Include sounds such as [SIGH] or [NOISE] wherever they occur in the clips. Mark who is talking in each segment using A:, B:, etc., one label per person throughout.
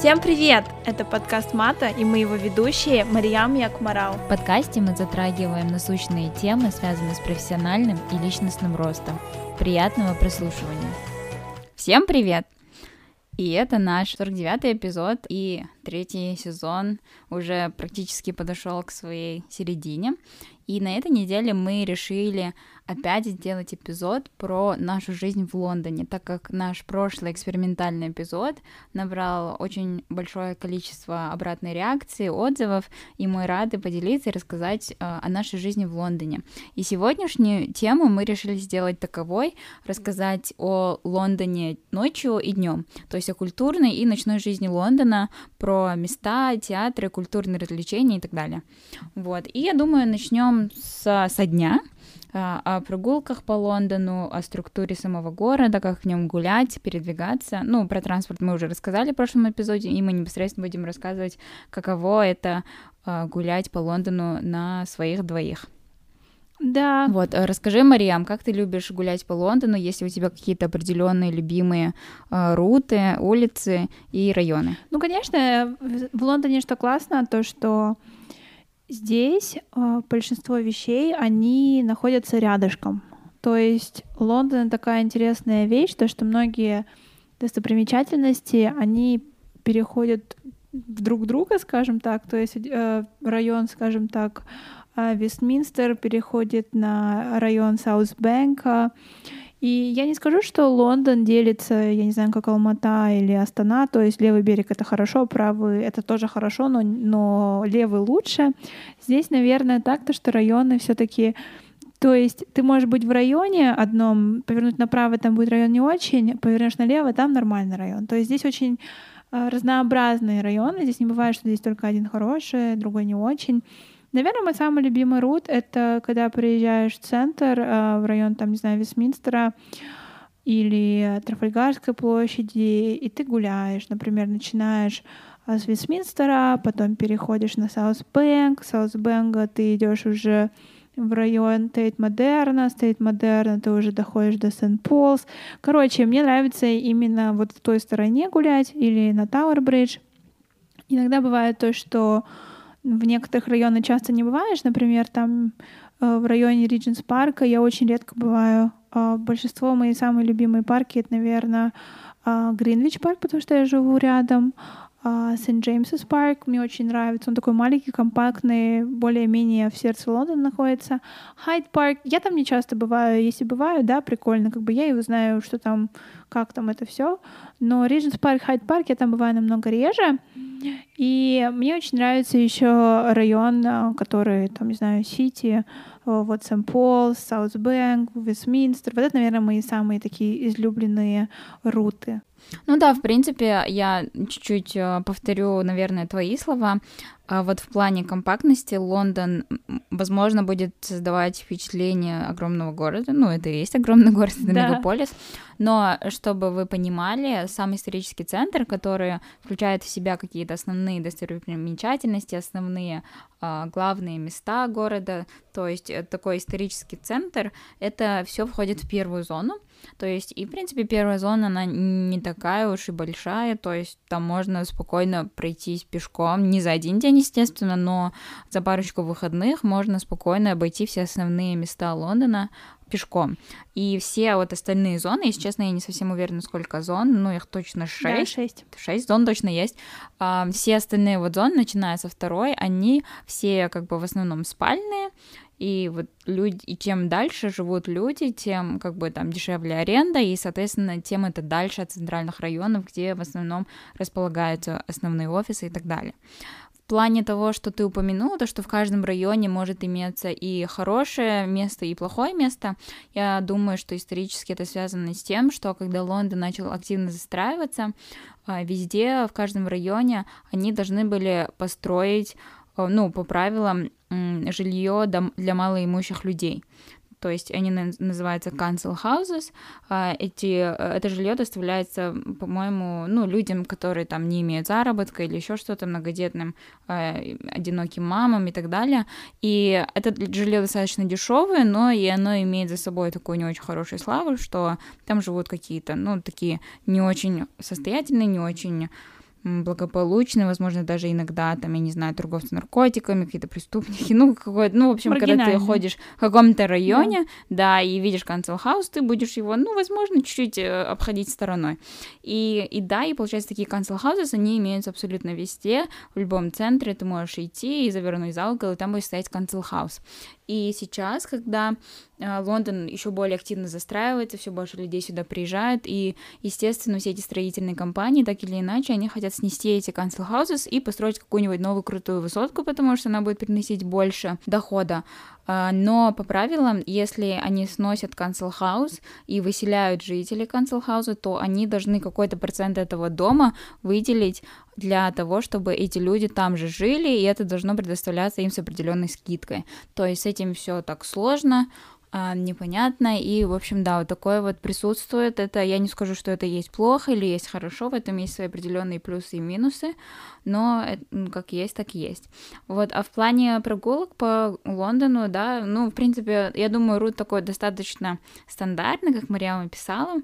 A: Всем привет! Это подкаст Мата, и мы его ведущие Мариям Якмарал.
B: В подкасте мы затрагиваем насущные темы, связанные с профессиональным и личностным ростом. Приятного прослушивания! Всем привет! И это наш 49-й эпизод, и третий сезон уже практически подошел к своей середине. И на этой неделе мы решили опять сделать эпизод про нашу жизнь в Лондоне, так как наш прошлый экспериментальный эпизод набрал очень большое количество обратной реакции, отзывов, и мы рады поделиться и рассказать э, о нашей жизни в Лондоне. И сегодняшнюю тему мы решили сделать таковой, рассказать о Лондоне ночью и днем, то есть о культурной и ночной жизни Лондона, про места, театры, культурные развлечения и так далее. Вот. И я думаю, начнем со, со дня, о прогулках по Лондону, о структуре самого города, как в нем гулять, передвигаться. Ну, про транспорт мы уже рассказали в прошлом эпизоде, и мы непосредственно будем рассказывать, каково это а, гулять по Лондону на своих двоих.
A: Да.
B: Вот, э, расскажи, Мариам, как ты любишь гулять по Лондону, если у тебя какие-то определенные любимые э, руты, улицы и районы?
A: Ну, конечно, в Лондоне что классно, то что Здесь э, большинство вещей, они находятся рядышком. То есть Лондон такая интересная вещь, то что многие достопримечательности, они переходят друг друга, скажем так. То есть э, район, скажем так, э, Вестминстер переходит на район Саусбэнка. И я не скажу, что Лондон делится, я не знаю, как Алмата или Астана, то есть левый берег это хорошо, правый это тоже хорошо, но, но левый лучше. Здесь, наверное, так-то, что районы все-таки то есть ты можешь быть в районе одном, повернуть направо, там будет район не очень, повернешь налево, там нормальный район. То есть здесь очень э, разнообразные районы, здесь не бывает, что здесь только один хороший, другой не очень. Наверное, мой самый любимый route — это когда приезжаешь в центр, э, в район, там, не знаю, Вестминстера или Трафальгарской площади, и ты гуляешь. Например, начинаешь э, с Вестминстера, потом переходишь на Саусбэнк, с Саусбэнка ты идешь уже в район Тейт Модерна, с Тейт Модерна ты уже доходишь до Сент-Полс. Короче, мне нравится именно вот в той стороне гулять или на Тауэр-Бридж. Иногда бывает то, что в некоторых районах часто не бываешь, например, там э, в районе Ридженс парка я очень редко бываю. А большинство мои самые любимые парки это, наверное, Гринвич парк, потому что я живу рядом, Сент-Джеймсес парк мне очень нравится. Он такой маленький, компактный, более-менее в сердце Лондона находится. Хайд парк, я там не часто бываю. Если бываю, да, прикольно. Как бы я его знаю, что там, как там это все. Но Ридженс парк, Хайд парк, я там бываю намного реже. И мне очень нравится еще район, а, который, там, не знаю, Сити, вот Сент-Пол, Саутбэнк, Вестминстер. Вот это, наверное, мои самые такие излюбленные route ы.
B: Ну да, в принципе, я чуть-чуть э, повторю, наверное, твои слова. А вот в плане компактности Лондон, возможно, будет создавать впечатление огромного города. Ну, это и есть огромный город, это да. мегаполис. Но, чтобы вы понимали, сам исторический центр, который включает в себя какие-то основные достопримечательности, основные э, главные места города, то есть э, такой исторический центр, это все входит в первую зону. То есть, и, в принципе, первая зона, она не такая уж и большая, то есть там можно спокойно пройтись пешком, не за один день, естественно, но за парочку выходных можно спокойно обойти все основные места Лондона пешком. И все вот остальные зоны, если честно, я не совсем уверена, сколько зон, ну, их точно шесть. Да,
A: шесть.
B: Шесть зон точно есть. А, все остальные вот зоны, начиная со второй, они все как бы в основном спальные, и вот люди, и чем дальше живут люди, тем как бы там дешевле аренда, и, соответственно, тем это дальше от центральных районов, где в основном располагаются основные офисы и так далее. Плане того, что ты упомянула, то, что в каждом районе может иметься и хорошее место, и плохое место, я думаю, что исторически это связано с тем, что когда Лондон начал активно застраиваться, а, везде, в каждом районе они должны были построить ну, по правилам, жилье для малоимущих людей. То есть они называются council houses. А, эти, э, это жилье доставляется, по-моему, ну, людям, которые там не имеют заработка или еще что-то, многодетным, э, одиноким мамам и так далее. И это жилье достаточно дешевое, но и оно имеет за собой такую не очень хорошую славу, что там живут какие-то, ну, такие не очень состоятельные, не очень благополучны, возможно, даже иногда, там, я не знаю, торговцы наркотиками, какие-то преступники, [LAUGHS] ну, какой ну, в общем, когда ты ходишь в каком-то районе, да, да и видишь House, ты будешь его, ну, возможно, чуть-чуть э, обходить стороной. И, и да, и получается, такие Houses, они имеются абсолютно везде, в любом центре ты можешь идти и завернуть за угол, и там будет стоять House. И сейчас, когда э, Лондон еще более активно застраивается, все больше людей сюда приезжают, и, естественно, все эти строительные компании, так или иначе, они хотят снести эти council houses и построить какую-нибудь новую крутую высотку, потому что она будет приносить больше дохода. А, но по правилам, если они сносят council house и выселяют жителей council house, то они должны какой-то процент этого дома выделить для того, чтобы эти люди там же жили, и это должно предоставляться им с определенной скидкой. То есть с этим все так сложно, а, непонятно, и, в общем, да, вот такое вот присутствует, это, я не скажу, что это есть плохо или есть хорошо, в этом есть свои определенные плюсы и минусы, но как есть, так есть. Вот, а в плане прогулок по Лондону, да, ну, в принципе, я думаю, рут такой достаточно стандартный, как Мариама писала,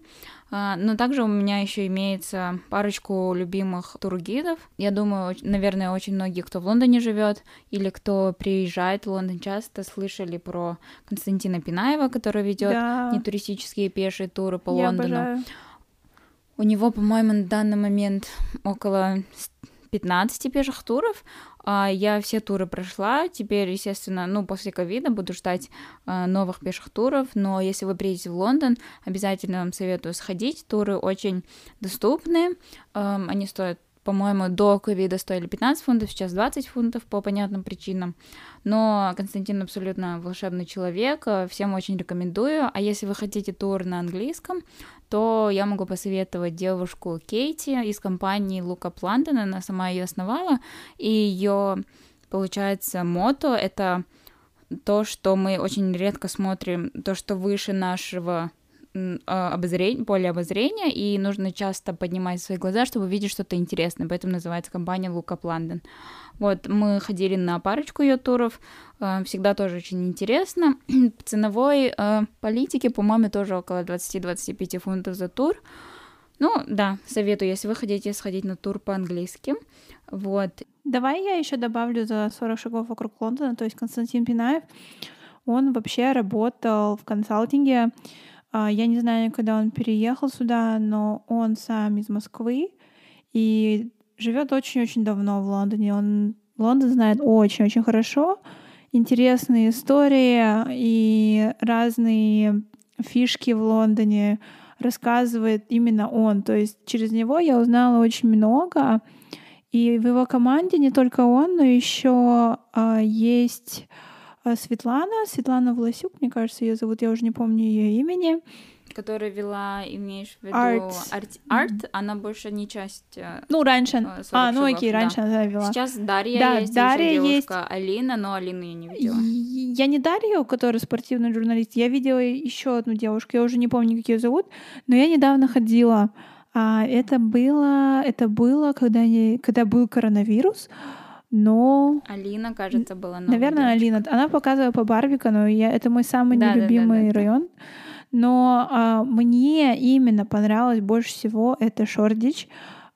B: но также у меня еще имеется парочку любимых тургидов. Я думаю, наверное, очень многие, кто в Лондоне живет или кто приезжает в Лондон, часто слышали про Константина Пинаева, который ведет да. не туристические пешие туры по Я Лондону. Обожаю. У него, по-моему, на данный момент около 15 пеших туров. А, я все туры прошла. Теперь, естественно, ну, после ковида буду ждать а, новых пеших туров. Но если вы приедете в Лондон, обязательно вам советую сходить. Туры очень доступны. Они стоят по-моему, до ковида стоили 15 фунтов, сейчас 20 фунтов по понятным причинам. Но Константин абсолютно волшебный человек, э, всем очень рекомендую. А если вы хотите тур на английском, то я могу посоветовать девушку Кейти из компании Лука Плантон, она сама ее основала, и ее, получается, мото — это то, что мы очень редко смотрим, то, что выше нашего обозрение, поле обозрения, и нужно часто поднимать свои глаза, чтобы видеть что-то интересное, поэтому называется компания Лукап Лондон. Вот, мы ходили на парочку ее туров, а, всегда тоже очень интересно. [CLEARS THROAT] Ценовой э, политики, по-моему, тоже около 20-25 фунтов за тур. Ну, да, советую, если вы хотите сходить на тур по-английски. Вот.
A: Давай я еще добавлю за 40 шагов вокруг Лондона, то есть Константин Пинаев, он вообще работал в консалтинге а, я не знаю, когда он переехал сюда, но он сам из Москвы и живет очень-очень давно в Лондоне. Он Лондон знает очень-очень хорошо. Интересные истории и разные фишки в Лондоне рассказывает именно он. То есть через него я узнала очень много. И в его команде не только он, но еще а, есть а, Светлана, Светлана Власюк, мне кажется, ее зовут, я уже не помню ее имени.
B: Которая вела, имеешь в виду, Art, Art, Art она больше не часть... Э,
A: ну, раньше, э, а, ну окей, да. раньше она вела.
B: Сейчас Дарья да, есть, Дарья девушка есть. Алина, но Алину я не видела.
A: Я не Дарью, которая спортивный журналист, я видела еще одну девушку, я уже не помню, как ее зовут, но я недавно ходила, а, это было, это было, когда, не, когда был коронавирус, но...
B: Алина, кажется, была
A: Наверное, девочка. Алина. Она показывала по Барбикану, я... это мой самый да, нелюбимый да, да, да, район. Но а, мне именно понравилось больше всего это Шордич.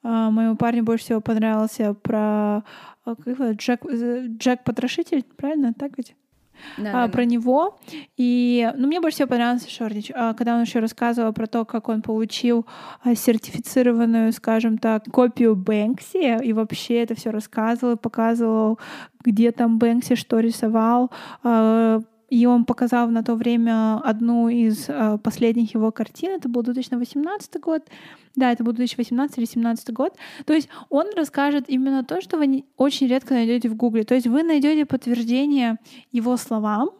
A: А, моему парню больше всего понравился про а, как его, Джек, э, Джек Потрошитель, правильно? Так ведь? Да, а, да, про да. него. И ну, мне больше всего понравился Шордич, а, когда он еще рассказывал про то, как он получил а, сертифицированную, скажем так, копию Бэнкси, и вообще это все рассказывал, показывал, где там Бэнкси что рисовал, и он показал на то время одну из э, последних его картин. Это был 2018 год. Да, это был 2018 или 2017 год. То есть он расскажет именно то, что вы очень редко найдете в Гугле. То есть вы найдете подтверждение его словам,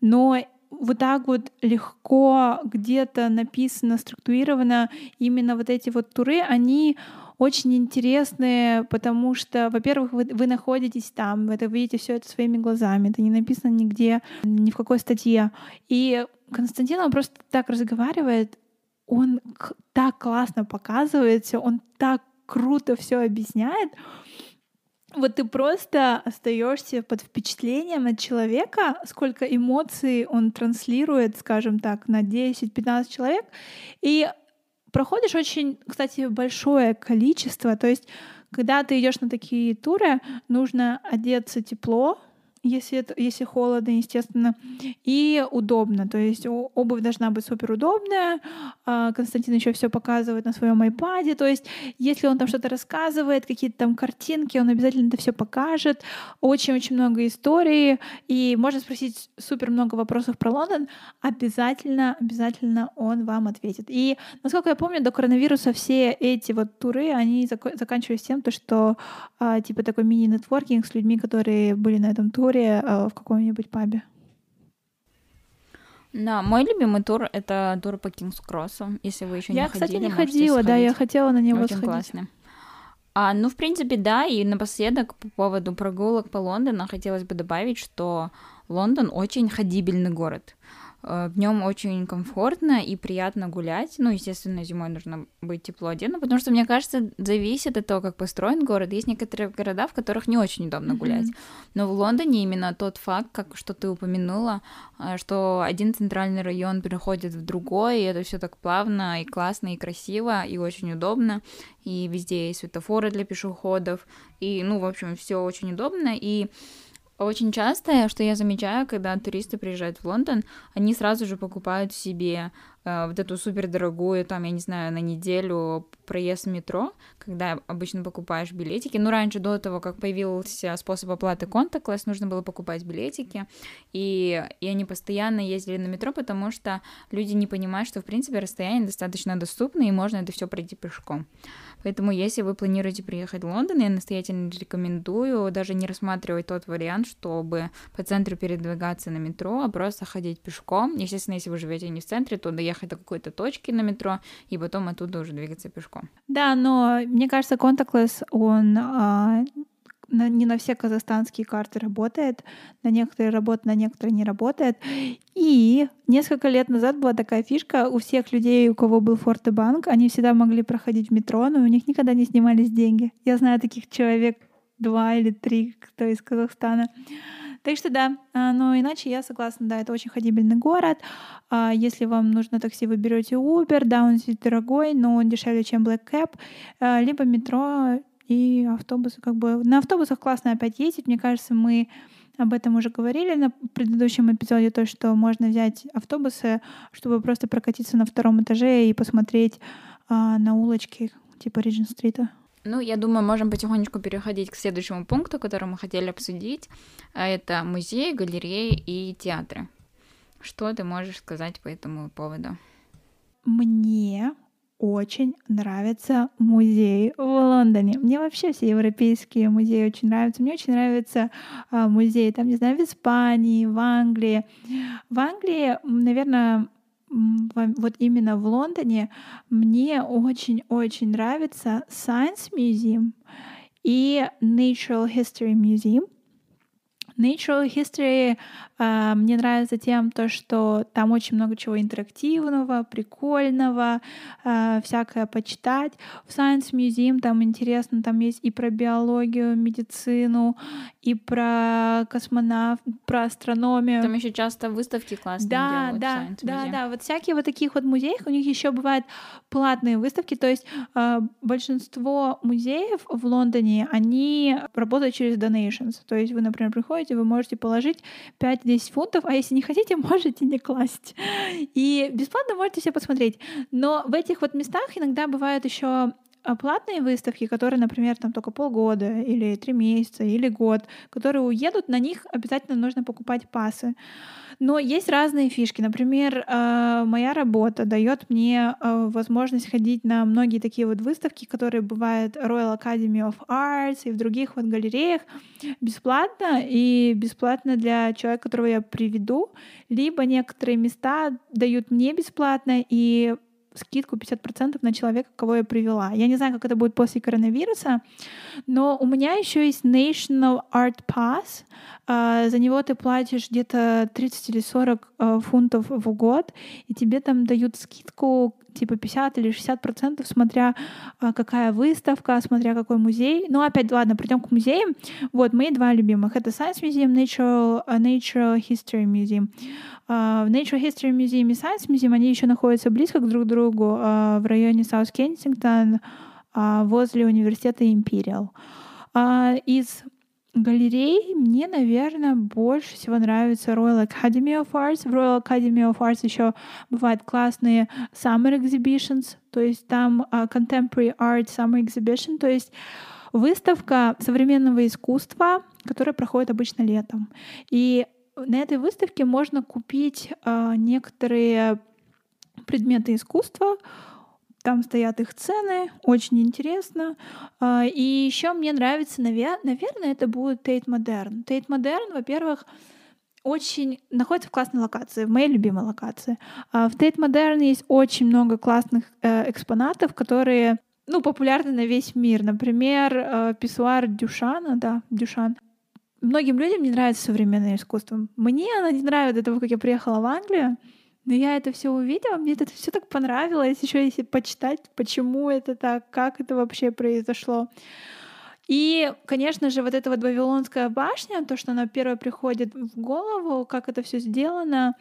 A: но вот так вот легко где-то написано, структурировано именно вот эти вот туры, они очень интересные, потому что, во-первых, вы, вы находитесь там, вы это видите все это своими глазами, это не написано нигде, ни в какой статье. И Константин, он просто так разговаривает, он так классно показывает все, он так круто все объясняет. Вот ты просто остаешься под впечатлением от человека, сколько эмоций он транслирует, скажем так, на 10-15 человек. И проходишь очень, кстати, большое количество, то есть когда ты идешь на такие туры, нужно одеться тепло, если, это, если холодно, естественно, и удобно. То есть обувь должна быть супер удобная. А, Константин еще все показывает на своем iPad. То есть, если он там что-то рассказывает, какие-то там картинки, он обязательно это все покажет. Очень-очень много историй. И можно спросить супер много вопросов про Лондон. Обязательно, обязательно он вам ответит. И, насколько я помню, до коронавируса все эти вот туры, они зак- заканчивались тем, то, что а, типа такой мини-нетворкинг с людьми, которые были на этом туре, туре э, в каком-нибудь пабе?
B: Да, мой любимый тур — это тур по Кингс Кроссу, если вы еще не
A: я,
B: ходили. Я,
A: кстати, не ходила, сходить. да, я хотела на него
B: Очень
A: сходить.
B: классный. А, ну, в принципе, да, и напоследок по поводу прогулок по Лондону хотелось бы добавить, что Лондон очень ходибельный город. Э, в нем очень комфортно и приятно гулять. Ну, естественно, зимой нужно быть тепло одетым, потому что, мне кажется, зависит от того, как построен город. Есть некоторые города, в которых не очень удобно гулять. Но в Лондоне именно тот факт, как что ты упомянула, э, что один центральный район переходит в другой, и это все так плавно и классно и красиво и очень удобно. И везде есть светофоры для пешеходов, и, ну, в общем, все очень удобно. И очень часто, что я замечаю, когда туристы приезжают в Лондон, они сразу же покупают себе э, вот эту супердорогую, там, я не знаю, на неделю проезд в метро, когда обычно покупаешь билетики. Ну, раньше, до того, как появился способ оплаты контактлесс, нужно было покупать билетики, и, и они постоянно ездили на метро, потому что люди не понимают, что, в принципе, расстояние достаточно доступно, и можно это все пройти пешком. Поэтому, если вы планируете приехать в Лондон, я настоятельно рекомендую даже не рассматривать тот вариант, чтобы по центру передвигаться на метро, а просто ходить пешком. Естественно, если вы живете не в центре, то доехать до какой-то точки на метро и потом оттуда уже двигаться пешком.
A: Да, но мне кажется, Contactless, он а, на, не на все казахстанские карты работает, на некоторые работает, на некоторые не работает. И несколько лет назад была такая фишка, у всех людей, у кого был Форте-банк, они всегда могли проходить в метро, но у них никогда не снимались деньги. Я знаю таких человек два или три, кто из Казахстана. Так что да, а, но иначе я согласна, да, это очень ходибельный город. А, если вам нужно такси, вы берете Uber, да, он здесь дорогой, но он дешевле, чем Black Cab, а, либо метро и автобусы как бы... На автобусах классно опять ездить. Мне кажется, мы об этом уже говорили на предыдущем эпизоде, то, что можно взять автобусы, чтобы просто прокатиться на втором этаже и посмотреть а, на улочки типа Риджин-стрита.
B: Ну, я думаю, можем потихонечку переходить к следующему пункту, который мы хотели обсудить. А это музеи, галереи и театры. Что ты можешь сказать по этому поводу?
A: Мне очень нравится музей в Лондоне. Мне вообще все европейские музеи очень нравятся. Мне очень нравится а, музей, там, не знаю, в Испании, в Англии. В Англии, наверное, вот именно в Лондоне мне очень-очень нравится Science Museum и Natural History Museum. Natural History э, мне нравится тем, то, что там очень много чего интерактивного, прикольного, э, всякое почитать. В Science Museum там интересно, там есть и про биологию, медицину, и про космонавт, про астрономию.
B: Там еще часто выставки классные
A: да,
B: делают.
A: Да, да, да. Вот всякие вот таких вот музеях у них еще бывают платные выставки. То есть э, большинство музеев в Лондоне они работают через donations. То есть вы, например, приходите, вы можете положить 5-10 фунтов, а если не хотите, [LAUGHS] можете не класть. И бесплатно можете все посмотреть. Но в этих вот местах иногда бывают еще а платные выставки, которые, например, там только полгода или три месяца или год, которые уедут, на них обязательно нужно покупать пасы. Но есть разные фишки. Например, э, моя работа дает мне э, возможность ходить на многие такие вот выставки, которые бывают Royal Academy of Arts и в других вот галереях бесплатно и бесплатно для человека, которого я приведу. Либо некоторые места дают мне бесплатно и скидку 50% на человека, кого я привела. Я не знаю, как это будет после коронавируса, но у меня еще есть National Art Pass. А, за него ты платишь где-то 30 или 40 а, фунтов в год, и тебе там дают скидку типа 50 или 60 процентов, смотря а, какая выставка, смотря какой музей. Ну, опять, ладно, придем к музеям. Вот, мои два любимых. Это Science Museum, Natural, Natural History Museum. В Natural History Museum и Science Museum они еще находятся близко к друг другу в районе Kensington, а, возле университета Imperial. А, из галерей мне, наверное, больше всего нравится Royal Academy of Arts. В Royal Academy of Arts еще бывают классные summer exhibitions, то есть там э, contemporary art summer exhibition, то есть выставка современного искусства, которая проходит обычно летом. И на этой выставке можно купить э, некоторые предметы искусства, там стоят их цены, очень интересно. А, и еще мне нравится, наверное, это будет Тейт Модерн. Тейт Модерн, во-первых, очень находится в классной локации, в моей любимой локации. А, в Тейт Модерн есть очень много классных э, экспонатов, которые ну, популярны на весь мир. Например, э, писсуар Дюшана, да, Дюшан. Многим людям не нравится современное искусство. Мне оно не нравится до того, как я приехала в Англию. Но я это все увидела, мне это все так понравилось, еще если почитать, почему это так, как это вообще произошло. И, конечно же, вот эта вот Вавилонская башня, то, что она первая приходит в голову, как это все сделано.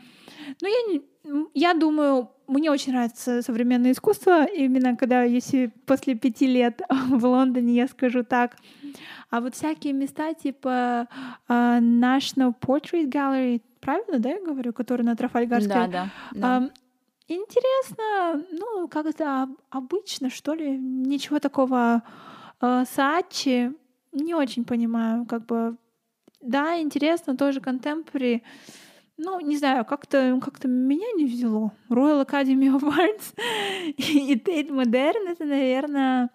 A: Ну, я, я думаю, мне очень нравится современное искусство, именно когда, если после пяти лет [LAUGHS] в Лондоне, я скажу так. А вот всякие места типа uh, National Portrait Gallery, правильно, да, я говорю, который на Трафальгарской?
B: Да, да. да.
A: Интересно, ну, как это обычно, что ли, ничего такого э, Сачи, не очень понимаю, как бы, да, интересно, тоже контемпори, ну, не знаю, как-то как меня не взяло. Royal Academy of Arts [LAUGHS] и Tate Modern — это, наверное,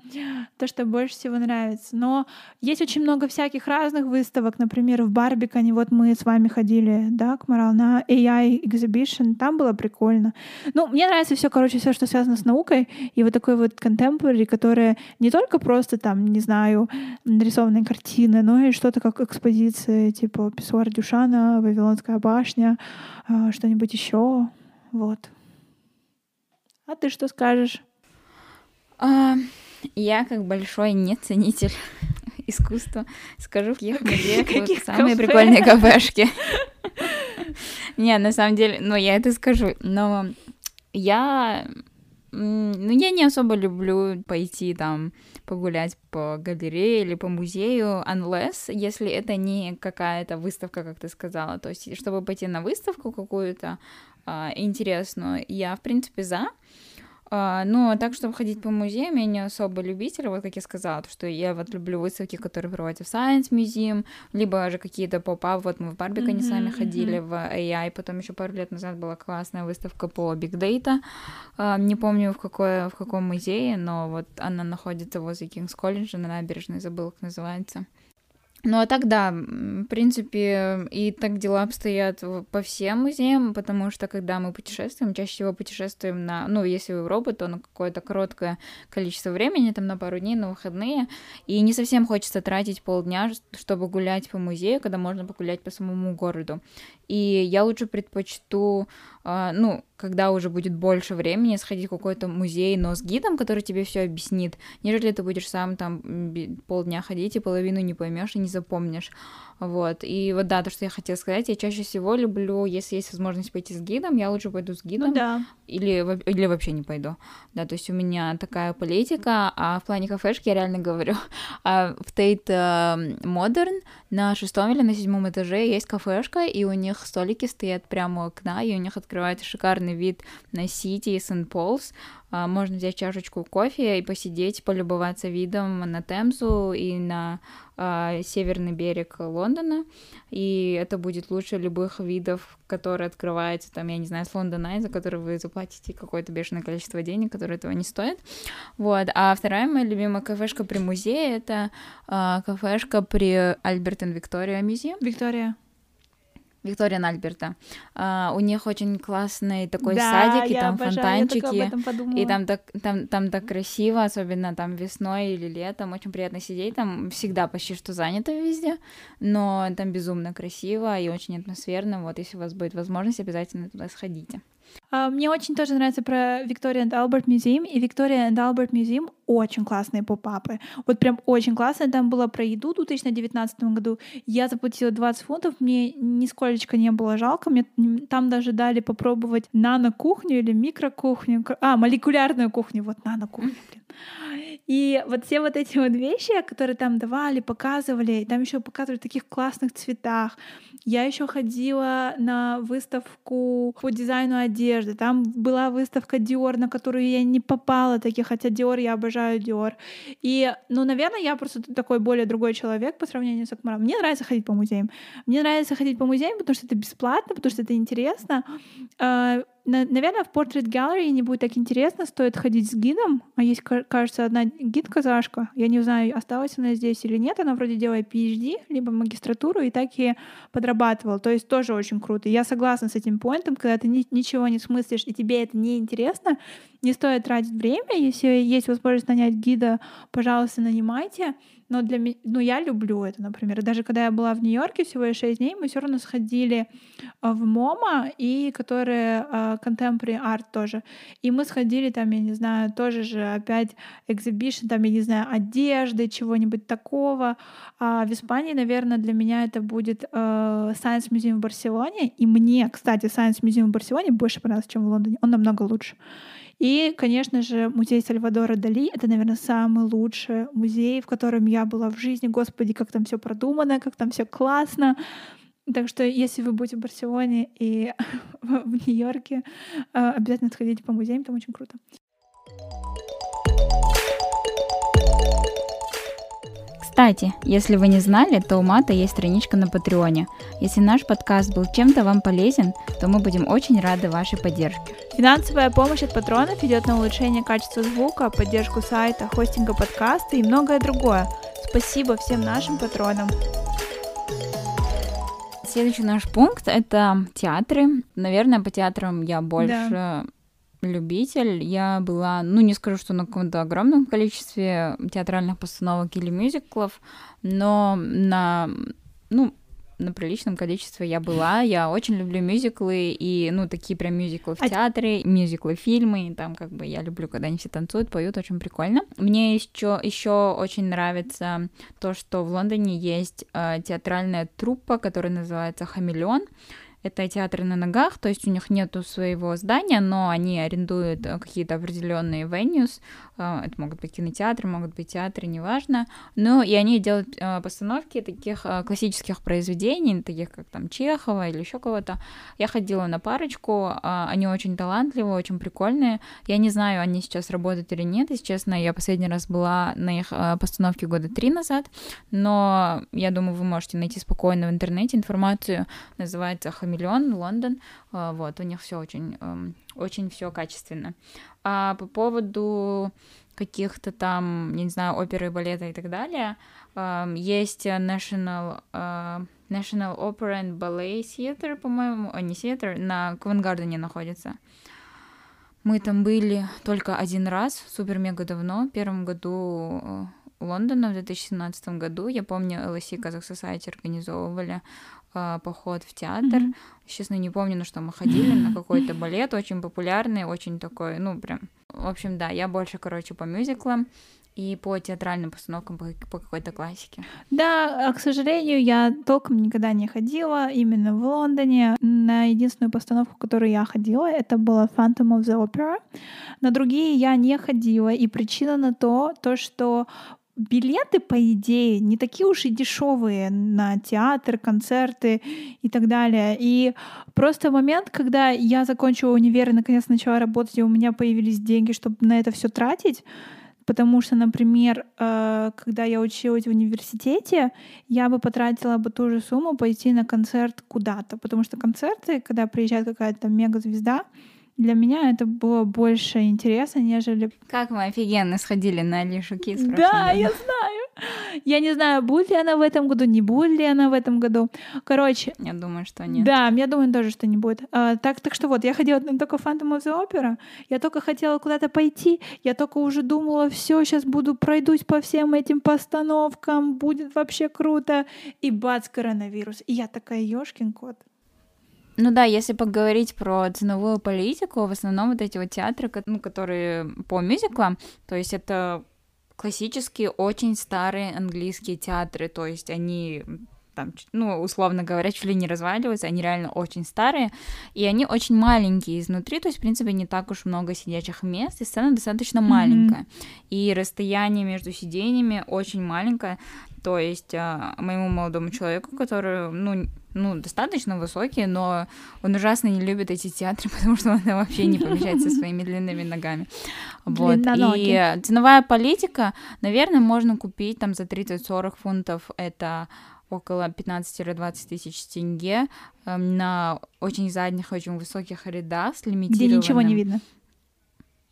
A: то, что больше всего нравится. Но есть очень много всяких разных выставок. Например, в Барбикане вот мы с вами ходили, да, к Марал, на AI Exhibition. Там было прикольно. Ну, мне нравится все, короче, все, что связано с наукой. И вот такой вот contemporary, которая не только просто там, не знаю, нарисованные картины, но и что-то как экспозиции, типа Писсуар Дюшана, Вавилонская башня, а, что-нибудь еще. Вот. А ты что скажешь?
B: А, я, как большой неценитель [LAUGHS] искусства, скажу, в каких самые прикольные кафешки. [LAUGHS] Не, на самом деле, ну, я это скажу, но я ну, я не особо люблю пойти там погулять по галерее или по музею, unless, если это не какая-то выставка, как ты сказала. То есть, чтобы пойти на выставку какую-то а, интересную, я, в принципе, за. А, ну, а так, чтобы ходить по музеям, я не особо любитель, вот как я сказала, то, что я вот люблю выставки, которые проводятся в Science Museum, либо же какие-то поп-ап, вот мы в Барбикане mm-hmm, сами ходили mm-hmm. в AI, потом еще пару лет назад была классная выставка по Big Data, а, не помню в, какой, в каком музее, но вот она находится возле Кингс Колледжа на набережной, забыла, как называется. Ну а так да, в принципе, и так дела обстоят по всем музеям, потому что когда мы путешествуем, чаще всего путешествуем на, ну, если в Европу, то на какое-то короткое количество времени, там на пару дней, на выходные, и не совсем хочется тратить полдня, чтобы гулять по музею, когда можно погулять по самому городу. И я лучше предпочту, а, ну, когда уже будет больше времени, сходить в какой-то музей, но с гидом, который тебе все объяснит, нежели ты будешь сам там полдня ходить и половину не поймешь и не запомнишь. Вот. И вот да, то, что я хотела сказать, я чаще всего люблю, если есть возможность пойти с гидом, я лучше пойду с гидом.
A: Ну, да.
B: Или, или вообще не пойду. Да, то есть у меня такая политика, а в плане кафешки я реально говорю, [LAUGHS] а в Тейт Модерн на шестом или на седьмом этаже есть кафешка, и у них столики стоят прямо у окна, и у них открывается шикарный вид на Сити и Сент-Полс. А, можно взять чашечку кофе и посидеть, полюбоваться видом на Темзу и на э, северный берег Лондона, и это будет лучше любых видов, которые открываются, там, я не знаю, с Лондона, за который вы заплатите какое-то бешеное количество денег, которое этого не стоит. Вот. А вторая моя любимая кафешка при музее — это э, кафешка при Альберт и Виктория музее.
A: Виктория.
B: Виктория Альберта. А, у них очень классный такой да, садик, и там обожаю, фонтанчики. И там так, там, там так красиво, особенно там весной или летом. Очень приятно сидеть. Там всегда почти что занято везде, но там безумно красиво и очень атмосферно. Вот, если у вас будет возможность, обязательно туда сходите.
A: А, мне очень тоже нравится про Victoria and Albert Museum, и Victoria and Albert Museum очень классные поп-апы. Вот прям очень классно. Там было про еду в 2019 году. Я заплатила 20 фунтов, мне нисколечко не было жалко. Мне там даже дали попробовать нано-кухню или микрокухню. А, молекулярную кухню. Вот нано-кухню, блин. И вот все вот эти вот вещи, которые там давали, показывали, там еще показывали в таких классных цветах. Я еще ходила на выставку по дизайну одежды. Там была выставка Dior, на которую я не попала таки, хотя Dior, я обожаю Dior. И, ну, наверное, я просто такой более другой человек по сравнению с Акмаром. Мне нравится ходить по музеям. Мне нравится ходить по музеям, потому что это бесплатно, потому что это интересно. Наверное, в Portrait Gallery не будет так интересно, стоит ходить с гидом. А есть, кажется, одна гид-казашка. Я не знаю, осталась она здесь или нет. Она вроде делает PhD, либо магистратуру, и так и подрабатывала. То есть тоже очень круто. Я согласна с этим поинтом, когда ты ни, ничего не смыслишь, и тебе это не интересно, не стоит тратить время. Если есть возможность нанять гида, пожалуйста, нанимайте. Но для меня, ну, я люблю это, например. Даже когда я была в Нью-Йорке всего лишь 6 дней, мы все равно сходили а, в МОМА, и которые а, Contemporary Art тоже. И мы сходили там, я не знаю, тоже же опять экзибишн, там, я не знаю, одежды, чего-нибудь такого. А в Испании, наверное, для меня это будет uh, Science Museum в Барселоне. И мне, кстати, Science Museum в Барселоне больше понравился, чем в Лондоне. Он намного лучше. И, конечно же, музей Сальвадора Дали — это, наверное, самый лучший музей, в котором я была в жизни. Господи, как там все продумано, как там все классно. Так что, если вы будете в Барселоне и [LAUGHS] в Нью-Йорке, э, обязательно сходите по музеям, там очень круто.
B: Кстати, если вы не знали, то у Мата есть страничка на Патреоне. Если наш подкаст был чем-то вам полезен, то мы будем очень рады вашей поддержке.
A: Финансовая помощь от патронов идет на улучшение качества звука, поддержку сайта, хостинга подкаста и многое другое. Спасибо всем нашим патронам.
B: Следующий наш пункт — это театры. Наверное, по театрам я больше да любитель. Я была, ну, не скажу, что на каком-то огромном количестве театральных постановок или мюзиклов, но на, ну, на приличном количестве я была. Я очень люблю мюзиклы и, ну, такие прям мюзиклы в а театре, мюзиклы, фильмы. Там как бы я люблю, когда они все танцуют, поют, очень прикольно. Мне еще, еще очень нравится то, что в Лондоне есть э, театральная труппа, которая называется Хамелеон. Это театры на ногах, то есть у них нету своего здания, но они арендуют э, какие-то определенные venues, э, это могут быть кинотеатры, могут быть театры, неважно, но и они делают э, постановки таких классических произведений, таких как там Чехова или еще кого-то. Я ходила на парочку, они очень талантливые, очень прикольные. Я не знаю, они сейчас работают или нет, если честно, я последний раз была на их постановке года три назад, но я думаю, вы можете найти спокойно в интернете информацию, называется «Хамиль миллион, Лондон, а, вот, у них все очень, эм, очень все качественно. А по поводу каких-то там, не знаю, оперы, балета и так далее, эм, есть National, э, National Opera and Ballet Theater, по-моему, а не Theater, на Ковенгардене находится. Мы там были только один раз, супер-мега давно, в первом году э, Лондона в 2017 году. Я помню, LSE Kazakh Society организовывали э, поход в театр. Mm-hmm. Честно, не помню, на что мы ходили, на какой-то балет, очень популярный, очень такой, ну, прям... В общем, да, я больше, короче, по мюзиклам и по театральным постановкам по, по какой-то классике.
A: Да, а, к сожалению, я толком никогда не ходила именно в Лондоне. На единственную постановку, которую я ходила, это была Phantom of the Opera. На другие я не ходила, и причина на то, то что билеты, по идее, не такие уж и дешевые на театр, концерты и так далее. И просто момент, когда я закончила универ и наконец начала работать, и у меня появились деньги, чтобы на это все тратить, Потому что, например, э, когда я училась в университете, я бы потратила бы ту же сумму пойти на концерт куда-то. Потому что концерты, когда приезжает какая-то мега-звезда, для меня это было больше интереса, нежели...
B: Как мы офигенно сходили на Алишу Кис.
A: Да, я знаю. Я не знаю, будет ли она в этом году, не будет ли она в этом году. Короче...
B: Я думаю, что нет.
A: Да, я думаю тоже, что не будет. А, так, так что вот, я ходила только Phantom of the Opera, я только хотела куда-то пойти, я только уже думала, все, сейчас буду, пройдусь по всем этим постановкам, будет вообще круто. И бац, коронавирус. И я такая, ёшкин кот.
B: Ну да, если поговорить про ценовую политику, в основном вот эти вот театры, ну, которые по мюзиклам, то есть это классические, очень старые английские театры, то есть они там, ну, условно говоря, чуть ли не разваливаются, они реально очень старые, и они очень маленькие изнутри, то есть, в принципе, не так уж много сидячих мест, и сцена достаточно mm-hmm. маленькая, и расстояние между сидениями очень маленькое, то есть а, моему молодому человеку, который, ну, ну, достаточно высокий, но он ужасно не любит эти театры, [LAUGHS] потому что он вообще не помещается своими длинными ногами. Вот. И ценовая политика, наверное, можно купить там за 30-40 фунтов это около 15-20 тысяч тенге эм, на очень задних, очень высоких рядах с лимитированным...
A: Где ничего не видно.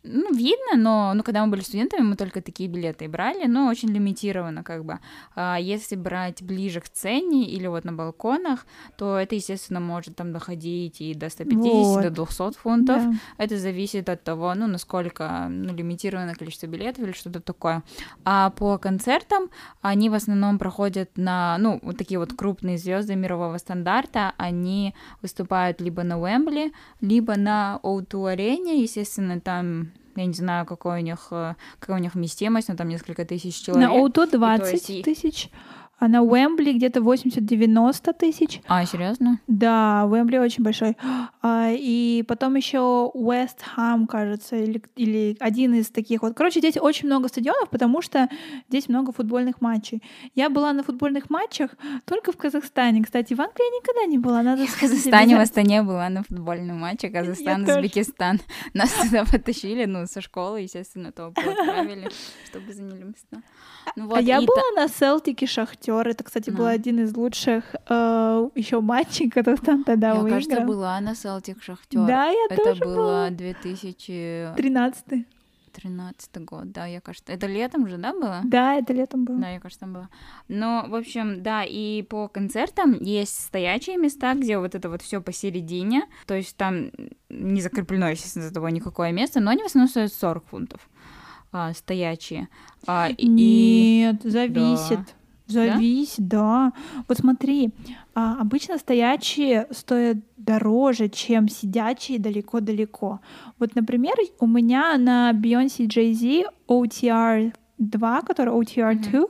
B: Ну, видно, но ну, когда мы были студентами, мы только такие билеты брали, но очень лимитированно как бы. А если брать ближе к цене или вот на балконах, то это, естественно, может там доходить и до 150, вот. до 200 фунтов. Да. Это зависит от того, ну, насколько ну, лимитированное количество билетов или что-то такое. А по концертам они в основном проходят на, ну, вот такие вот крупные звезды мирового стандарта, они выступают либо на Уэмбли, либо на O2-арене, естественно, там я не знаю, какой у них, э, какая у них вместимость, но там несколько тысяч человек.
A: На Оуто 20 тысяч. А на Уэмбли где-то 80-90 тысяч.
B: А, серьезно?
A: Да, Уэмбли очень большой. А, и потом еще Уэст Хам, кажется, или, или один из таких вот. Короче, здесь очень много стадионов, потому что здесь много футбольных матчей. Я была на футбольных матчах только в Казахстане. Кстати, в Англии я никогда не была. Надо
B: я в Казахстане, в Астане была на футбольном матче. Казахстан, Узбекистан. Нас туда потащили, ну, со школы, естественно, то отправили, чтобы заняли места.
A: Ну, а вот, а я была та... на Селтике Шахтер. Это, кстати, был один из лучших э, еще матчей, Казахстан тогда
B: я,
A: выиграл.
B: Я, кажется, была на Селтик Шахтер.
A: Да, я
B: Это
A: тоже
B: было
A: была.
B: 2013 13 год, да, я кажется. Это летом же, да, было?
A: Да, это летом было.
B: Да, я кажется, там было. Но, в общем, да, и по концертам есть стоячие места, где вот это вот все посередине. То есть там не закреплено, естественно, за тобой никакое место, но они в основном стоят 40 фунтов а, стоячие. А,
A: Нет, и... зависит. Да. Зависит, да? да. Вот смотри, а, обычно стоячие стоят дороже, чем сидячие далеко-далеко. Вот, например, у меня на Beyoncé Jay-Z OTR 2, который OTR 2, mm-hmm.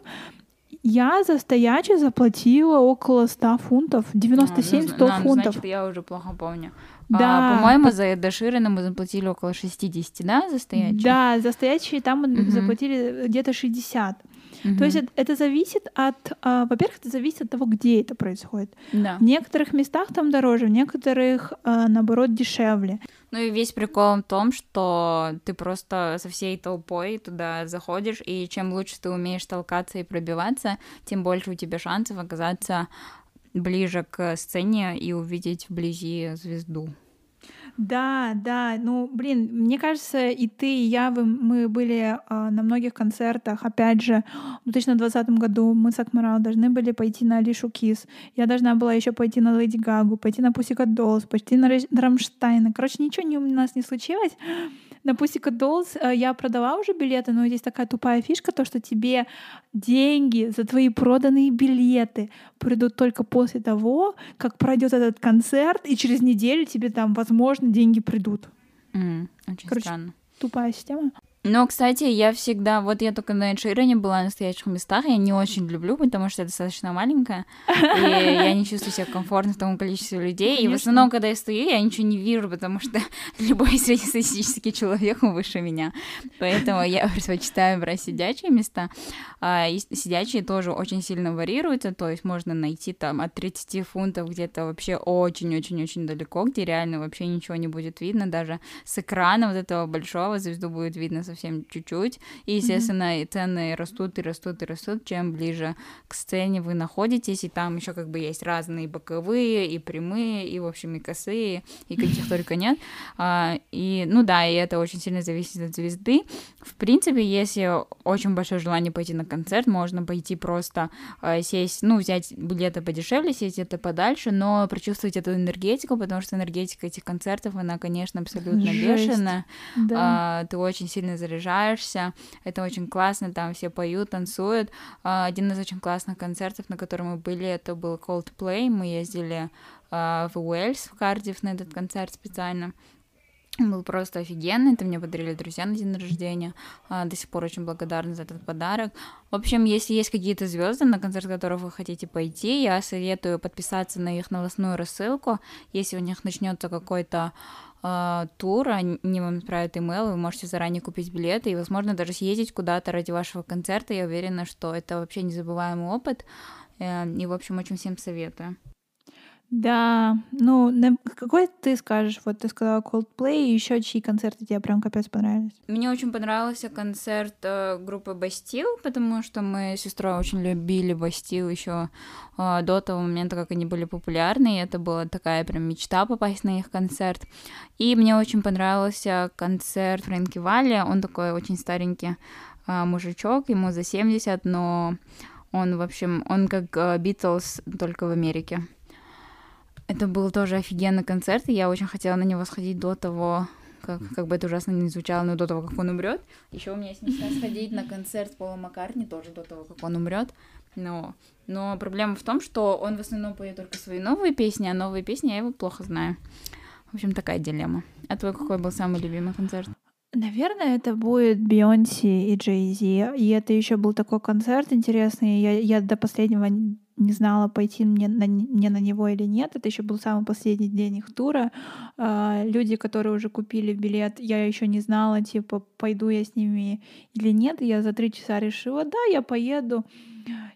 A: я за стоячий заплатила около 100 фунтов, 97-100 а, ну, фунтов.
B: Значит, я уже плохо помню. А, да. А, по-моему, за Эда Ширена мы заплатили около 60, да, за стоячие?
A: Да, за стоячие там мы угу. заплатили где-то 60. Угу. То есть это, это зависит от, а, во-первых, это зависит от того, где это происходит.
B: Да.
A: В некоторых местах там дороже, в некоторых, а, наоборот, дешевле.
B: Ну и весь прикол в том, что ты просто со всей толпой туда заходишь, и чем лучше ты умеешь толкаться и пробиваться, тем больше у тебя шансов оказаться ближе к сцене и увидеть вблизи звезду.
A: Да, да, ну, блин, мне кажется, и ты, и я, вы, мы были э, на многих концертах. Опять же, в 2020 году мы с Акмарал должны были пойти на Алишу Кис. Я должна была еще пойти на Леди Гагу, пойти на Пусика Доллс, пойти на Рамштайна. Короче, ничего не, у нас не случилось. На Pussycat Dolls э, я продала уже билеты, но здесь такая тупая фишка, то, что тебе деньги за твои проданные билеты придут только после того, как пройдет этот концерт, и через неделю тебе там, возможно, деньги придут.
B: Mm, очень Короче, странно.
A: Тупая система.
B: Но, кстати, я всегда, вот я только на Эдширене была на настоящих местах, я не очень люблю, потому что я достаточно маленькая, и я не чувствую себя комфортно в том количестве людей, Конечно. и в основном, когда я стою, я ничего не вижу, потому что [LAUGHS] любой среднестатистический человек выше меня, поэтому я [LAUGHS] предпочитаю брать сидячие места, а, и сидячие тоже очень сильно варьируются, то есть можно найти там от 30 фунтов где-то вообще очень-очень-очень далеко, где реально вообще ничего не будет видно, даже с экрана вот этого большого звезду будет видно со совсем чуть-чуть. И, естественно, mm-hmm. цены растут и растут и растут, чем ближе к сцене вы находитесь. И там еще как бы есть разные боковые, и прямые, и, в общем, и косые, и [LAUGHS] каких только нет. А, и, ну да, и это очень сильно зависит от звезды. В принципе, если очень большое желание пойти на концерт, можно пойти просто а, сесть, ну, взять билеты подешевле, сесть где-то подальше, но прочувствовать эту энергетику, потому что энергетика этих концертов, она, конечно, абсолютно Жесть. бешеная. Да. А, ты очень сильно заряжаешься, это очень классно, там все поют, танцуют. А, один из очень классных концертов, на котором мы были, это был Coldplay, мы ездили а, в Уэльс, в Кардив на этот концерт специально. был просто офигенный, это мне подарили друзья на день рождения, а, до сих пор очень благодарна за этот подарок. В общем, если есть какие-то звезды, на концерт которых вы хотите пойти, я советую подписаться на их новостную рассылку, если у них начнется какой-то э, тур, они вам отправят имейл, вы можете заранее купить билеты и, возможно, даже съездить куда-то ради вашего концерта. Я уверена, что это вообще незабываемый опыт, э, и, в общем, очень всем советую.
A: Да, ну, на какой ты скажешь? Вот ты сказала Coldplay, и еще чьи концерты тебе прям капец понравились?
B: Мне очень понравился концерт э, группы Бастил, потому что мы с сестрой очень любили Бастил еще э, до того момента, как они были популярны, и это была такая прям мечта попасть на их концерт. И мне очень понравился концерт Фрэнки Валли, он такой очень старенький э, мужичок, ему за 70, но он, в общем, он как Битлз, э, только в Америке. Это был тоже офигенный концерт, и я очень хотела на него сходить до того, как, как бы это ужасно не звучало, но до того, как он умрет. Еще у меня есть мечта сходить на концерт Пола Маккартни тоже до того, как он умрет. Но, но проблема в том, что он в основном поет только свои новые песни, а новые песни я его плохо знаю. В общем, такая дилемма. А твой какой был самый любимый концерт?
A: Наверное, это будет Бейонси и Джей Зи. И это еще был такой концерт интересный. Я, я до последнего не знала, пойти мне на, мне на него или нет. Это еще был самый последний день их тура. Uh, люди, которые уже купили билет, я еще не знала, типа, пойду я с ними или нет. Я за три часа решила, да, я поеду.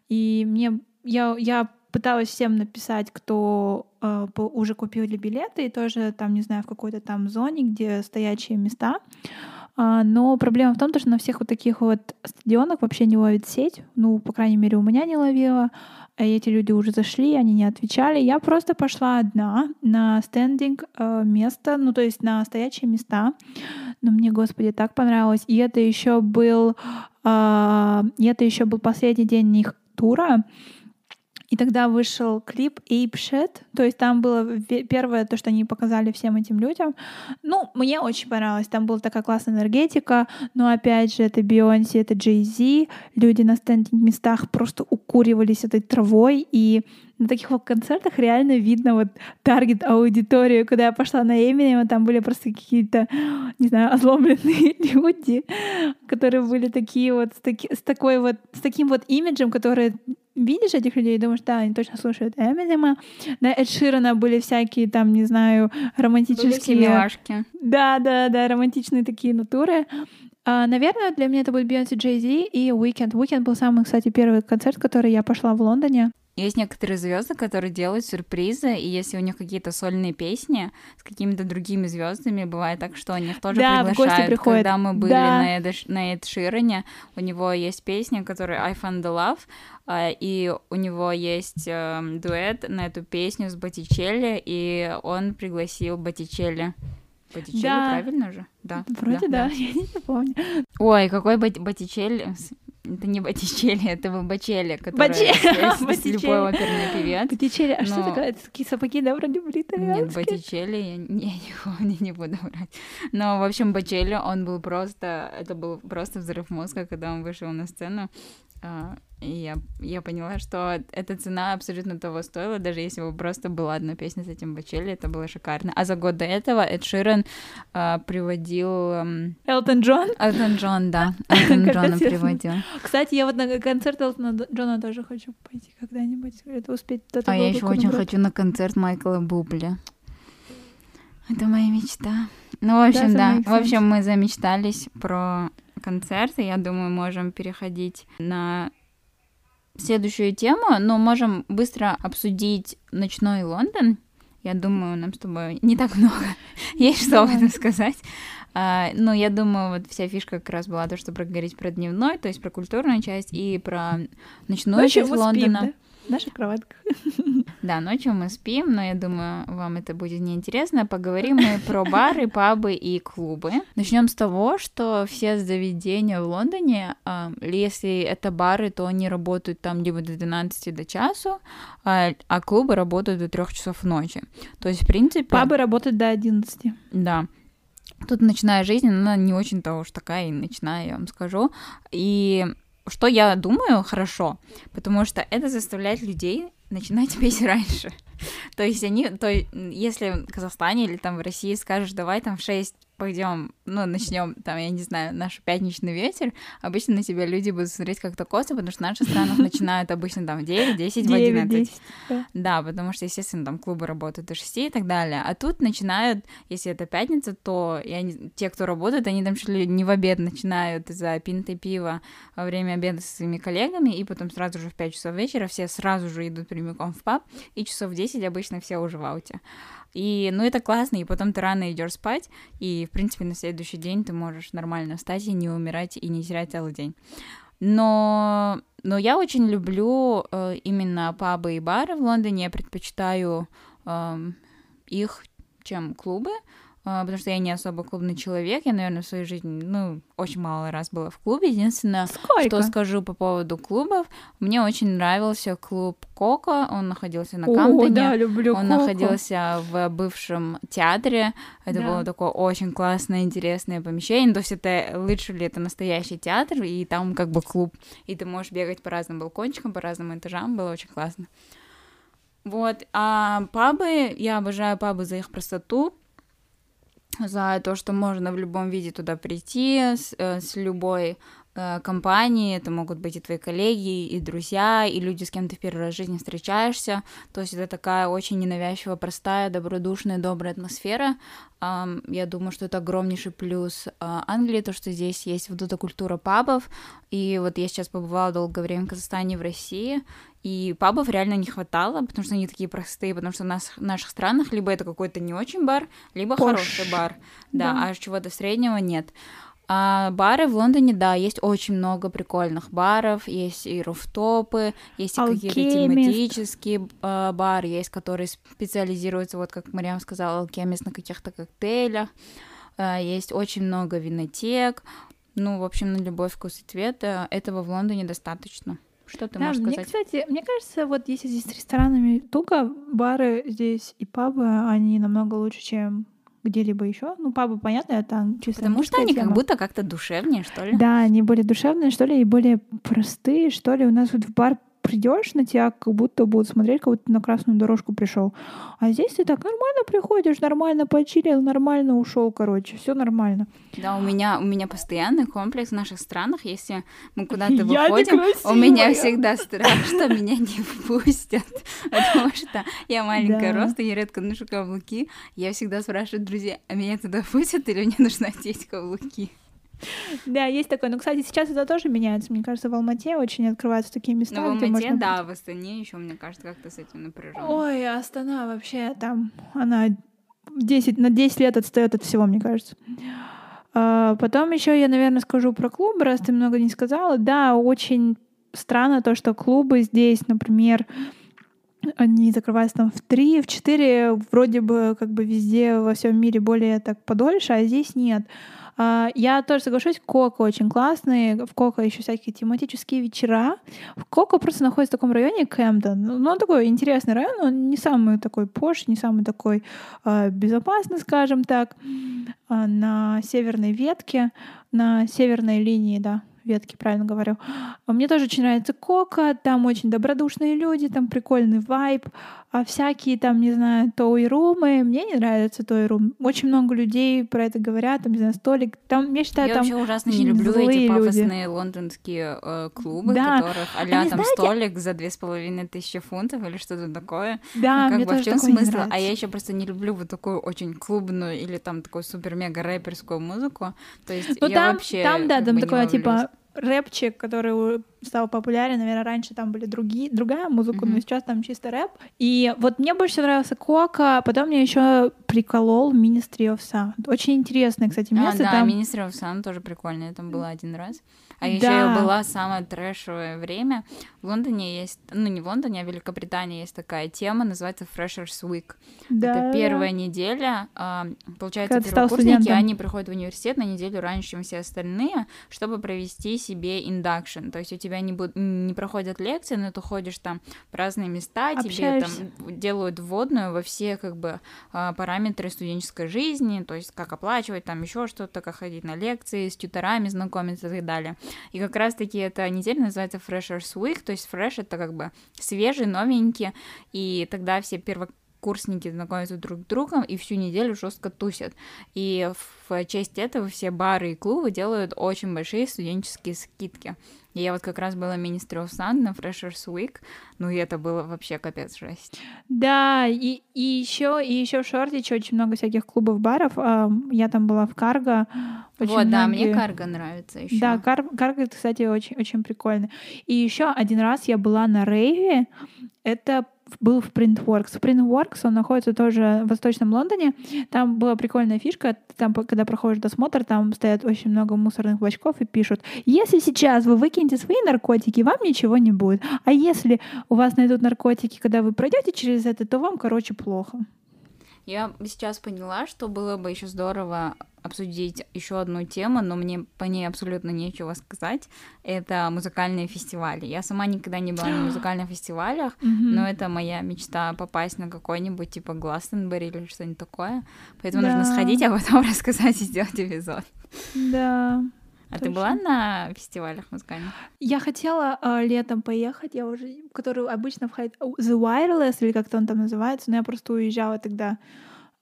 A: И мне я, я пыталась всем написать, кто э, уже купили билеты, и тоже там, не знаю, в какой-то там зоне, где стоячие места. А, но проблема в том, что на всех вот таких вот стадионах вообще не ловит сеть. Ну, по крайней мере, у меня не ловила. А эти люди уже зашли, они не отвечали. Я просто пошла одна на стендинг э, место, ну, то есть на стоячие места. Но мне, господи, так понравилось. И это еще был, э, это еще был последний день их тура. И тогда вышел клип Ape Shit, то есть там было первое то, что они показали всем этим людям. Ну, мне очень понравилось, там была такая классная энергетика, но опять же, это Бейонси, это Джей Зи, люди на стендинг местах просто укуривались этой травой, и на таких вот концертах реально видно вот таргет аудиторию. Когда я пошла на Эминема, там были просто какие-то, не знаю, озлобленные [LAUGHS] люди, которые были такие вот с, таки, с такой вот, с таким вот имиджем, которые видишь этих людей и думаешь, да, они точно слушают Эминема. На Эд Ширана были всякие там, не знаю, романтические...
B: Были милашки.
A: Да, да, да, романтичные такие натуры. А, наверное, для меня это будет Бейонсе Джей Зи и Уикенд. Уикенд был самый, кстати, первый концерт, который я пошла в Лондоне.
B: Есть некоторые звезды, которые делают сюрпризы, и если у них какие-то сольные песни с какими-то другими звездами, бывает так, что они их тоже да, приглашают. Когда мы были да. на, Эд, на Эд Ширене, у него есть песня, которая I Found the Love, а, и у него есть э, дуэт на эту песню с Боттичелли, и он пригласил Боттичелли. Боттичелли, да. правильно же? Да.
A: Вроде да, да. да. [LAUGHS] я не помню.
B: Ой, какой Боттичелли? Это не Боттичелли, это Бачелли, который Бачелли. любой оперный певец.
A: Боттичелли, а что такое? Такие сапоги, да, вроде были
B: Нет, Боттичелли, я не, [LAUGHS] не, не буду врать. Но, в общем, Бачелли, он был просто, это был просто взрыв мозга, когда он вышел на сцену. А, и я, я поняла, что эта цена абсолютно того стоила, даже если бы просто была одна песня с этим Бачелли, это было шикарно. А за год до этого Эд Ширен а, приводил...
A: Элтон Джон?
B: Элтон Джон, да. [LAUGHS] Элтон Джона приводил.
A: Кстати, я вот на концерт Элтона Джона тоже хочу пойти когда-нибудь, это успеть.
B: А я еще очень хочу на концерт Майкла Бубли. Это моя мечта. Ну, в общем, да. В общем, мы замечтались про концерты. Я думаю, можем переходить на следующую тему, но можем быстро обсудить ночной Лондон. Я думаю, нам с тобой не так много [LAUGHS] есть что об этом сказать. А, ну, я думаю, вот вся фишка как раз была то, что проговорить про дневной, то есть про культурную часть и про ночную часть Лондона.
A: да? В наших кроватках. [LAUGHS]
B: Да, ночью мы спим, но я думаю, вам это будет неинтересно. Поговорим мы про бары, пабы и клубы. Начнем с того, что все заведения в Лондоне, а, если это бары, то они работают там либо до 12 до часу, а, а клубы работают до 3 часов ночи. То есть, в принципе...
A: Пабы работают до 11.
B: Да. Тут ночная жизнь, она не очень-то уж такая и ночная, я вам скажу. И что я думаю, хорошо, потому что это заставляет людей начинать [LAUGHS] петь раньше. то есть они, то если в Казахстане или там в России скажешь, давай там в 6 пойдем, ну, начнем, там, я не знаю, наш пятничный вечер, обычно на тебя люди будут смотреть как-то косо, потому что в наших странах [LAUGHS] начинают обычно там в 9, 10, в 11. Да, потому что, естественно, там клубы работают до 6 и так далее. А тут начинают, если это пятница, то я не, те, кто работает, они там шли не в обед начинают за пинты пива во время обеда со своими коллегами, и потом сразу же в 5 часов вечера все сразу же идут прямиком в паб, и часов в 10 обычно все уже в ауте. И, ну, это классно, и потом ты рано идешь спать, и, в принципе, на следующий день ты можешь нормально встать и не умирать, и не терять целый день. Но, но я очень люблю э, именно пабы и бары в Лондоне, я предпочитаю э, их, чем клубы, потому что я не особо клубный человек, я, наверное, в своей жизни, ну, очень мало раз была в клубе. Единственное, Сколько? что скажу по поводу клубов, мне очень нравился клуб Коко, он находился на Камптоне.
A: да, люблю
B: Он
A: Коко.
B: находился в бывшем театре, это да. было такое очень классное, интересное помещение, то есть это лучше ли это настоящий театр, и там как бы клуб, и ты можешь бегать по разным балкончикам, по разным этажам, было очень классно. Вот, а пабы, я обожаю пабы за их простоту, за то, что можно в любом виде туда прийти с, э, с любой э, компании, это могут быть и твои коллеги, и друзья, и люди, с кем ты в первый раз в жизни встречаешься. То есть это такая очень ненавязчивая, простая, добродушная, добрая атмосфера. Я думаю, что это огромнейший плюс а, Англии, то, что здесь есть вот эта культура пабов. И вот я сейчас побывала долгое время в Казахстане, в России, и пабов реально не хватало, потому что они такие простые, потому что у нас в наших странах либо это какой-то не очень бар, либо Пош. хороший бар, да, да. а чего-то среднего нет. А бары в Лондоне, да, есть очень много прикольных баров, есть и руфтопы, есть и какие-то тематические э, бары, есть, которые специализируются, вот как Мариам сказала, алкемист на каких-то коктейлях, э, есть очень много винотек, ну, в общем, на любой вкус и цвет, э, этого в Лондоне достаточно. Что ты да, можешь
A: мне,
B: сказать?
A: кстати, мне кажется, вот если здесь с ресторанами туго, бары здесь и пабы, они намного лучше, чем где-либо еще. Ну, пабы, понятно, это чисто
B: Потому что они тема. как будто как-то душевнее, что ли?
A: Да, они более душевные, что ли, и более простые, что ли. У нас вот в бар придешь на тебя, как будто будут смотреть, как будто ты на красную дорожку пришел. А здесь ты так нормально приходишь, нормально почилил, нормально ушел, короче, все нормально.
B: Да, у меня у меня постоянный комплекс в наших странах, если мы куда-то [LAUGHS] выходим, у меня всегда страх, что меня не впустят, [LAUGHS] потому что я маленькая роста, я редко ношу каблуки, я всегда спрашиваю друзей, а меня туда пустят или мне нужно одеть каблуки?
A: Да, есть такое. Но, кстати, сейчас это тоже меняется. Мне кажется, в Алмате очень открываются такие места.
B: Но в Алмате, да, в Астане еще, мне кажется, как-то с этим напряженно.
A: Ой, Астана вообще там, она 10, на 10 лет отстает от всего, мне кажется. А, потом еще я, наверное, скажу про клубы, раз ты много не сказала. Да, очень странно то, что клубы здесь, например, они закрываются там в три, в четыре, вроде бы как бы везде во всем мире более так подольше, а здесь нет. А, я тоже соглашусь, Коко очень классный. В Коко еще всякие тематические вечера. В Коко просто находится в таком районе Кэмптон. Ну, он такой интересный район, он не самый такой пош, не самый такой э, безопасный, скажем так. Э, на северной ветке, на северной линии, да, ветки, правильно говорю. А мне тоже очень нравится Кока, там очень добродушные люди, там прикольный вайб, а всякие там, не знаю, той-румы, мне не нравится той-рум. Очень много людей про это говорят, там, не знаю, столик, там, я считаю,
B: я
A: там
B: вообще ужасно не люблю эти пафосные люди. лондонские э, клубы, да. которых а там знаете... столик за две с половиной тысячи фунтов или что-то такое.
A: Да, ну, как мне бы, тоже в чем смысл?
B: А я еще просто не люблю вот такую очень клубную или там такую супер-мега рэперскую музыку. То есть ну, я
A: там,
B: вообще
A: там, да, там такое, типа, рэпчик, который стал популярен, наверное, раньше там были другие, другая музыка, mm-hmm. но сейчас там чисто рэп. И вот мне больше нравился Кока, потом мне еще приколол Ministry of Sound. Очень интересное, кстати, место.
B: А,
A: да, там...
B: Ministry of Sound тоже прикольное, там было один раз. А еще да. была самое трэшевое время. В Лондоне есть, ну не в Лондоне, а в Великобритании есть такая тема, называется Freshers Week. Да. Это первая неделя. А, получается, Когда первокурсники, они приходят в университет на неделю раньше, чем все остальные, чтобы провести себе induction. То есть у тебя не, буд... не проходят лекции, но ты ходишь там в разные места, Общаешься. тебе там делают вводную во все как бы а, параметры студенческой жизни, то есть как оплачивать там еще что-то, как ходить на лекции, с тьюторами знакомиться и так далее. И как раз-таки эта неделя называется Freshers Week, то есть fresh это как бы свежий, новенький, и тогда все перво курсники знакомятся друг с другом и всю неделю жестко тусят. И в честь этого все бары и клубы делают очень большие студенческие скидки. И я вот как раз была of Sun на Freshers Week, ну и это было вообще капец жесть.
A: Да, и, и еще и еще в Шортиче очень много всяких клубов, баров. Я там была в Карго.
B: Очень вот, многие... да, мне Карго нравится еще.
A: Да, Кар... Карго, кстати, очень, очень прикольно. И еще один раз я была на рейве. Это был в Printworks. В Printworks он находится тоже в Восточном Лондоне. Там была прикольная фишка. Там, когда проходишь досмотр, там стоят очень много мусорных бачков и пишут, если сейчас вы выкинете свои наркотики, вам ничего не будет. А если у вас найдут наркотики, когда вы пройдете через это, то вам, короче, плохо.
B: Я сейчас поняла, что было бы еще здорово обсудить еще одну тему, но мне по ней абсолютно нечего сказать. Это музыкальные фестивали. Я сама никогда не была на [GASPS] музыкальных фестивалях, но это моя мечта попасть на какой-нибудь типа Гластенберри или что-нибудь такое. Поэтому нужно сходить, а потом [LAUGHS] рассказать и сделать эпизод.
A: Да.
B: А Точно. ты была на фестивалях музыкальных?
A: Я хотела э, летом поехать, я уже, который обычно входит The Wireless, или как-то он там называется, но я просто уезжала тогда э,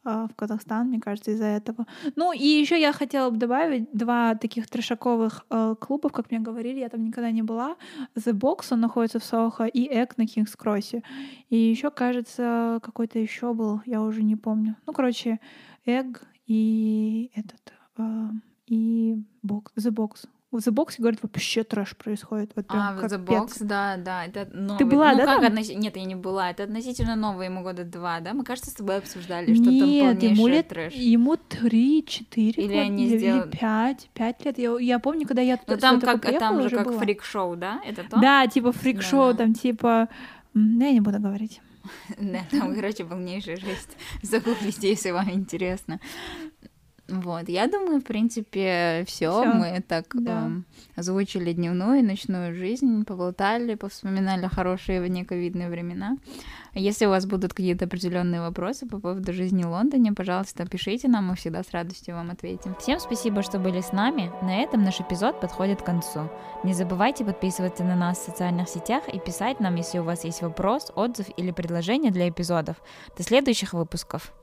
A: в Казахстан, мне кажется, из-за этого. Ну и еще я хотела бы добавить два таких трешаковых э, клубов, как мне говорили, я там никогда не была. The Box, он находится в Сохо, и Эк на Кингс Кроссе. И еще, кажется, какой-то еще был, я уже не помню. Ну, короче, Эг и этот... Э, и бокс, The Box. В The Box, говорят, вообще трэш происходит. Вот
B: а, в The Box, да, да, это новый.
A: Ты была,
B: ну,
A: да?
B: Как относ... Нет, я не была. Это относительно новый, ему года два, да? Мы, кажется, с тобой обсуждали, что там
A: Нет, ему лет,
B: трэш.
A: ему три, четыре
B: или они
A: или,
B: сделали...
A: или пять, пять лет. Я, я помню, когда я
B: Ну там как, там же как фрик-шоу, да? Это то?
A: Да, типа фрик-шоу, да. там типа... Ну, я не буду говорить. [LAUGHS]
B: Да, там, короче, полнейшая жесть. Загуглите, если вам интересно. Вот, я думаю, в принципе, все. Мы так да. э, озвучили дневную и ночную жизнь, поболтали, повспоминали хорошие внековидные времена. Если у вас будут какие-то определенные вопросы по поводу жизни в Лондоне, пожалуйста, пишите нам, мы всегда с радостью вам ответим. Всем спасибо, что были с нами. На этом наш эпизод подходит к концу. Не забывайте подписываться на нас в социальных сетях и писать нам, если у вас есть вопрос, отзыв или предложение для эпизодов. До следующих выпусков.